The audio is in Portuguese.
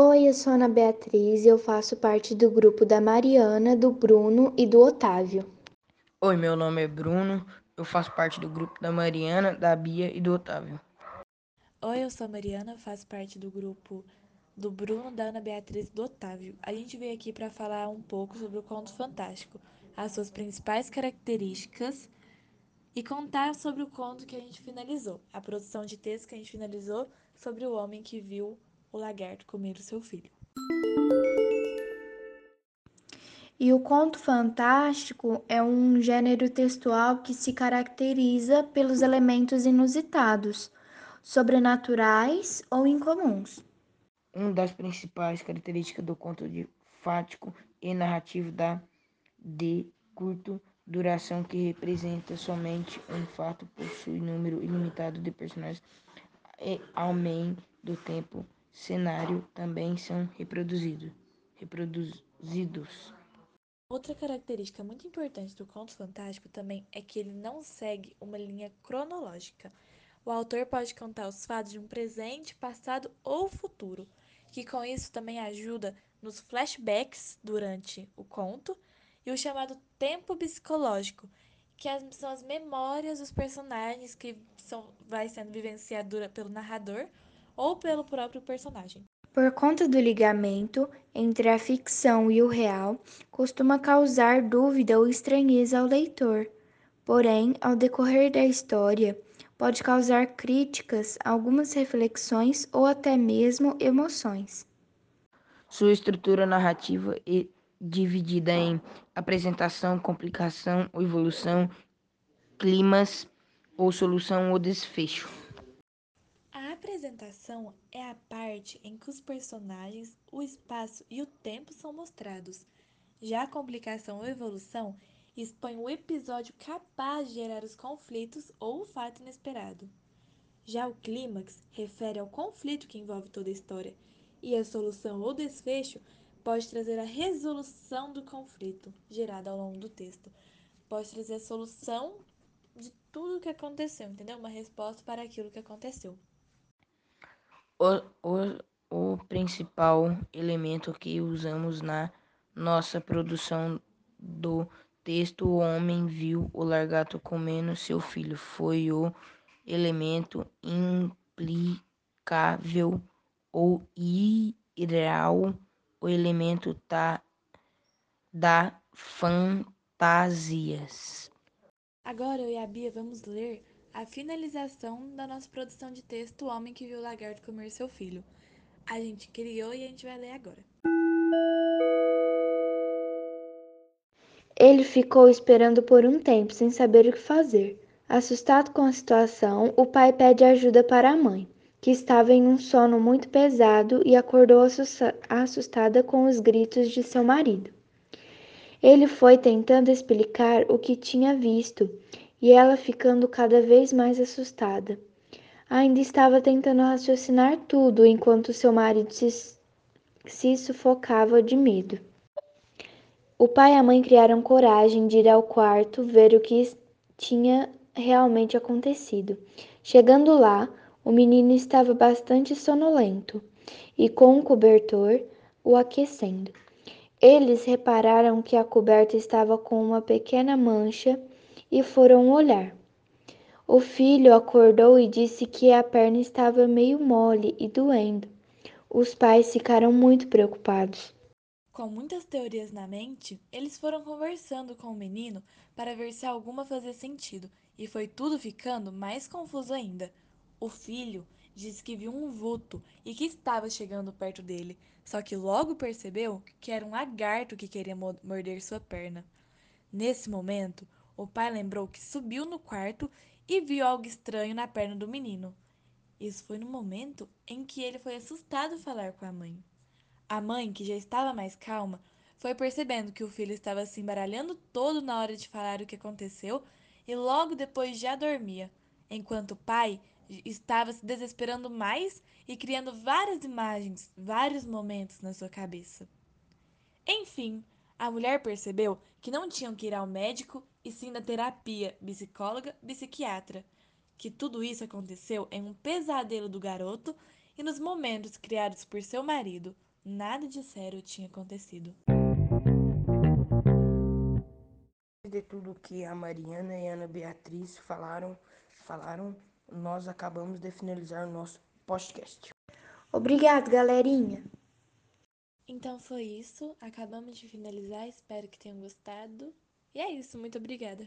Oi, eu sou Ana Beatriz e eu faço parte do grupo da Mariana, do Bruno e do Otávio. Oi, meu nome é Bruno, eu faço parte do grupo da Mariana, da Bia e do Otávio. Oi, eu sou a Mariana, faço parte do grupo do Bruno, da Ana Beatriz e do Otávio. A gente veio aqui para falar um pouco sobre o conto fantástico, as suas principais características e contar sobre o conto que a gente finalizou, a produção de texto que a gente finalizou sobre o homem que viu o lagarto comer o seu filho. E o conto fantástico é um gênero textual que se caracteriza pelos elementos inusitados, sobrenaturais ou incomuns. Uma das principais características do conto de fático e narrativo da de curto duração que representa somente um fato possui número ilimitado de personagens e ao meio do tempo cenário também são reproduzidos. reproduzidos. Outra característica muito importante do conto fantástico também é que ele não segue uma linha cronológica. O autor pode contar os fatos de um presente, passado ou futuro, que com isso também ajuda nos flashbacks durante o conto e o chamado tempo psicológico, que são as memórias dos personagens que são, vai sendo vivenciada pelo narrador ou pelo próprio personagem. Por conta do ligamento entre a ficção e o real, costuma causar dúvida ou estranheza ao leitor. Porém, ao decorrer da história, pode causar críticas, algumas reflexões ou até mesmo emoções. Sua estrutura narrativa é dividida em apresentação, complicação ou evolução, climas ou solução ou desfecho. Apresentação é a parte em que os personagens, o espaço e o tempo são mostrados. Já a complicação ou evolução expõe o episódio capaz de gerar os conflitos ou o fato inesperado. Já o clímax refere ao conflito que envolve toda a história, e a solução ou desfecho pode trazer a resolução do conflito gerado ao longo do texto. Pode trazer a solução de tudo o que aconteceu, entendeu? Uma resposta para aquilo que aconteceu. O, o, o principal elemento que usamos na nossa produção do texto O Homem Viu o Largato Comendo Seu Filho foi o elemento implicável ou irreal o elemento tá, da fantasias. Agora eu e a Bia vamos ler a finalização da nossa produção de texto O Homem que Viu o Lagarto Comer Seu Filho. A gente criou e a gente vai ler agora. Ele ficou esperando por um tempo sem saber o que fazer. Assustado com a situação, o pai pede ajuda para a mãe que estava em um sono muito pesado e acordou assustada com os gritos de seu marido. Ele foi tentando explicar o que tinha visto e ela ficando cada vez mais assustada. Ainda estava tentando raciocinar tudo enquanto seu marido se, se sufocava de medo. O pai e a mãe criaram coragem de ir ao quarto ver o que tinha realmente acontecido. Chegando lá, o menino estava bastante sonolento e com um cobertor o aquecendo. Eles repararam que a coberta estava com uma pequena mancha e foram olhar. O filho acordou e disse que a perna estava meio mole e doendo. Os pais ficaram muito preocupados. Com muitas teorias na mente, eles foram conversando com o menino para ver se alguma fazia sentido, e foi tudo ficando mais confuso ainda. O filho disse que viu um vulto e que estava chegando perto dele, só que logo percebeu que era um lagarto que queria morder sua perna. Nesse momento, o pai lembrou que subiu no quarto e viu algo estranho na perna do menino. Isso foi no momento em que ele foi assustado falar com a mãe. A mãe, que já estava mais calma, foi percebendo que o filho estava se embaralhando todo na hora de falar o que aconteceu e logo depois já dormia, enquanto o pai estava se desesperando mais e criando várias imagens, vários momentos na sua cabeça. Enfim, a mulher percebeu que não tinham que ir ao médico e sim na terapia, psicóloga, psiquiatra, que tudo isso aconteceu em um pesadelo do garoto e nos momentos criados por seu marido, nada de sério tinha acontecido. De tudo que a Mariana e a Ana Beatriz falaram, falaram, nós acabamos de finalizar o nosso podcast. Obrigado, galerinha! Então foi isso, acabamos de finalizar, espero que tenham gostado. E é isso, muito obrigada!